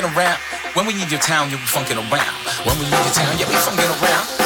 funkin' around. When we need your town, yeah, we funkin' around. When we need your town, yeah, we funkin' around.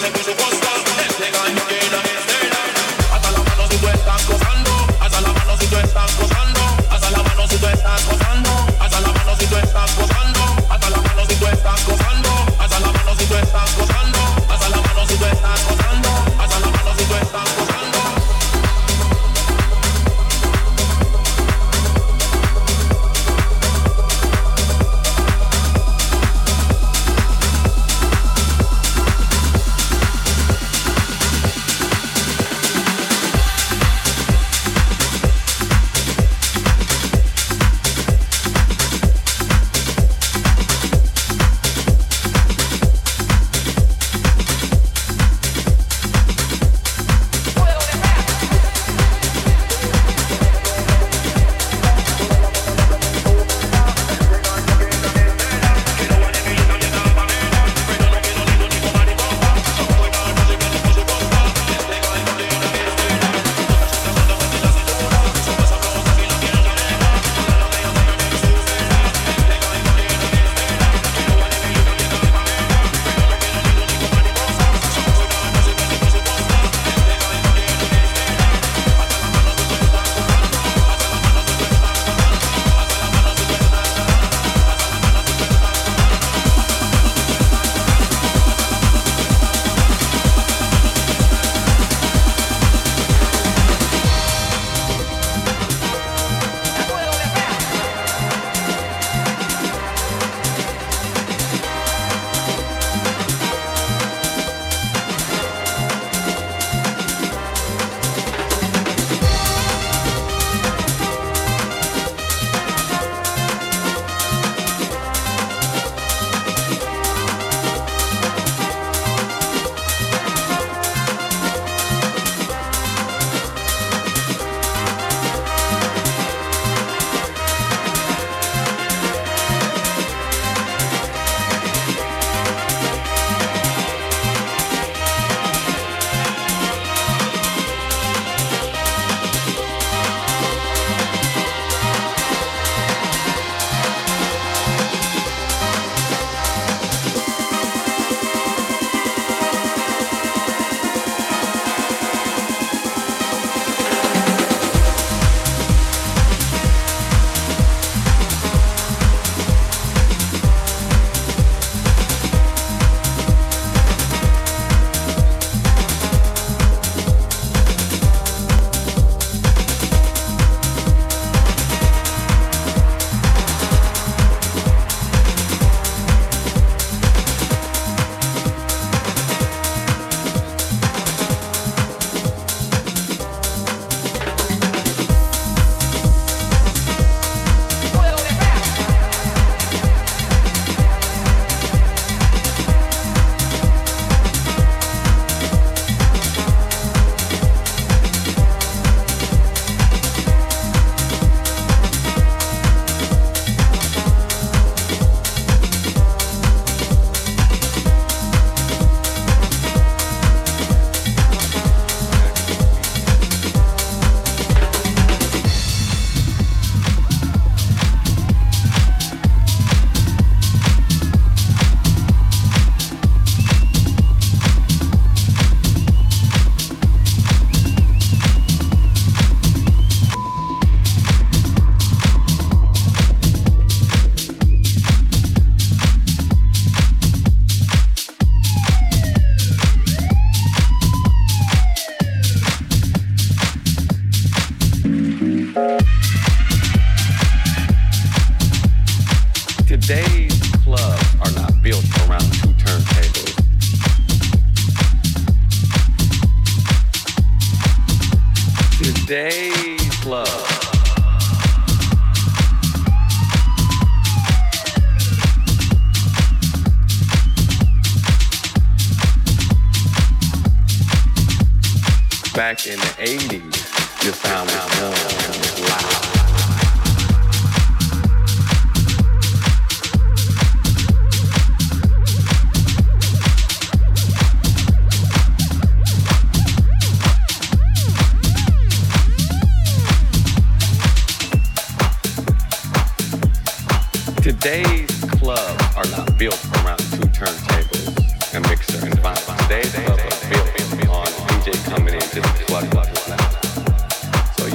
gonna be the one. back in the 80s, you found out loud. Today's clubs are not built around two turntables, a mixer, and vinyl. They, they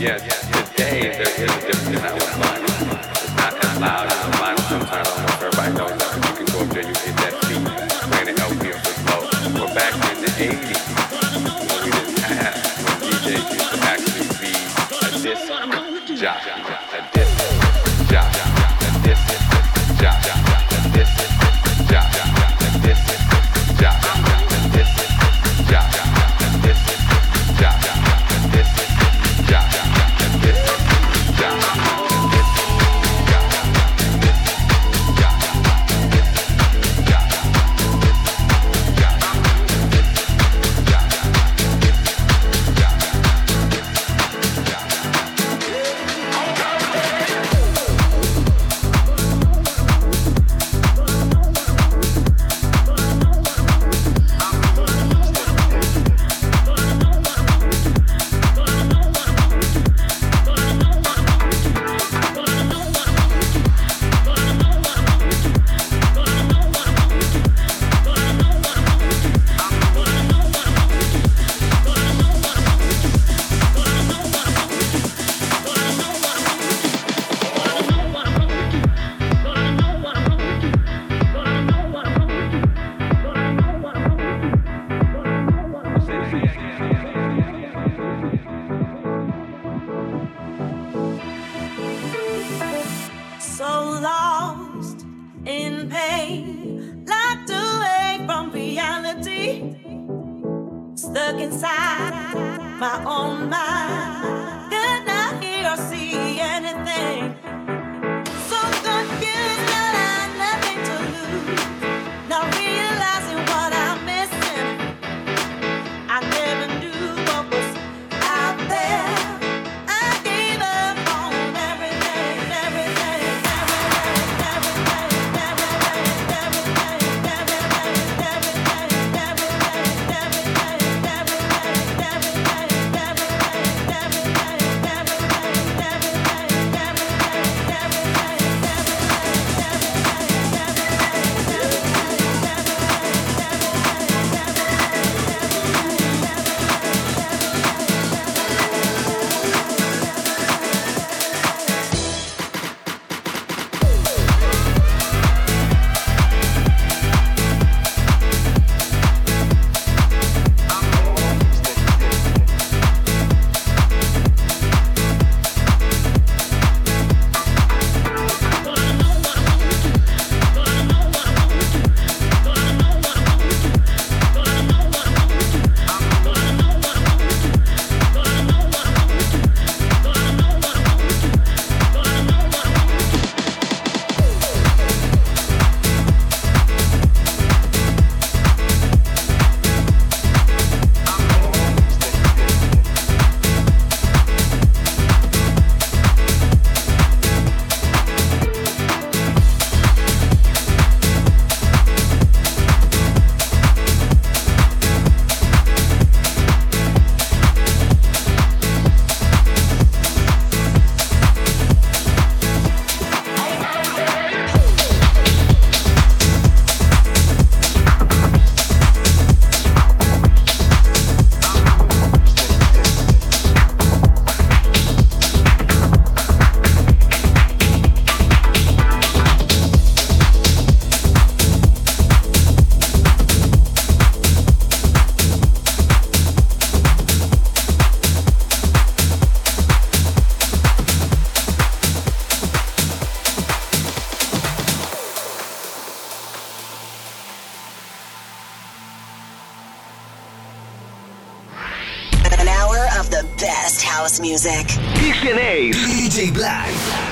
Yes, today there is a difference. It's not as loud the sometimes. I don't know if everybody knows that, you can go up there you hit that beat. Back in the 80s, we didn't have when DJs used to actually be a disc jockey. my own mind. Music. XNA. DJ Black.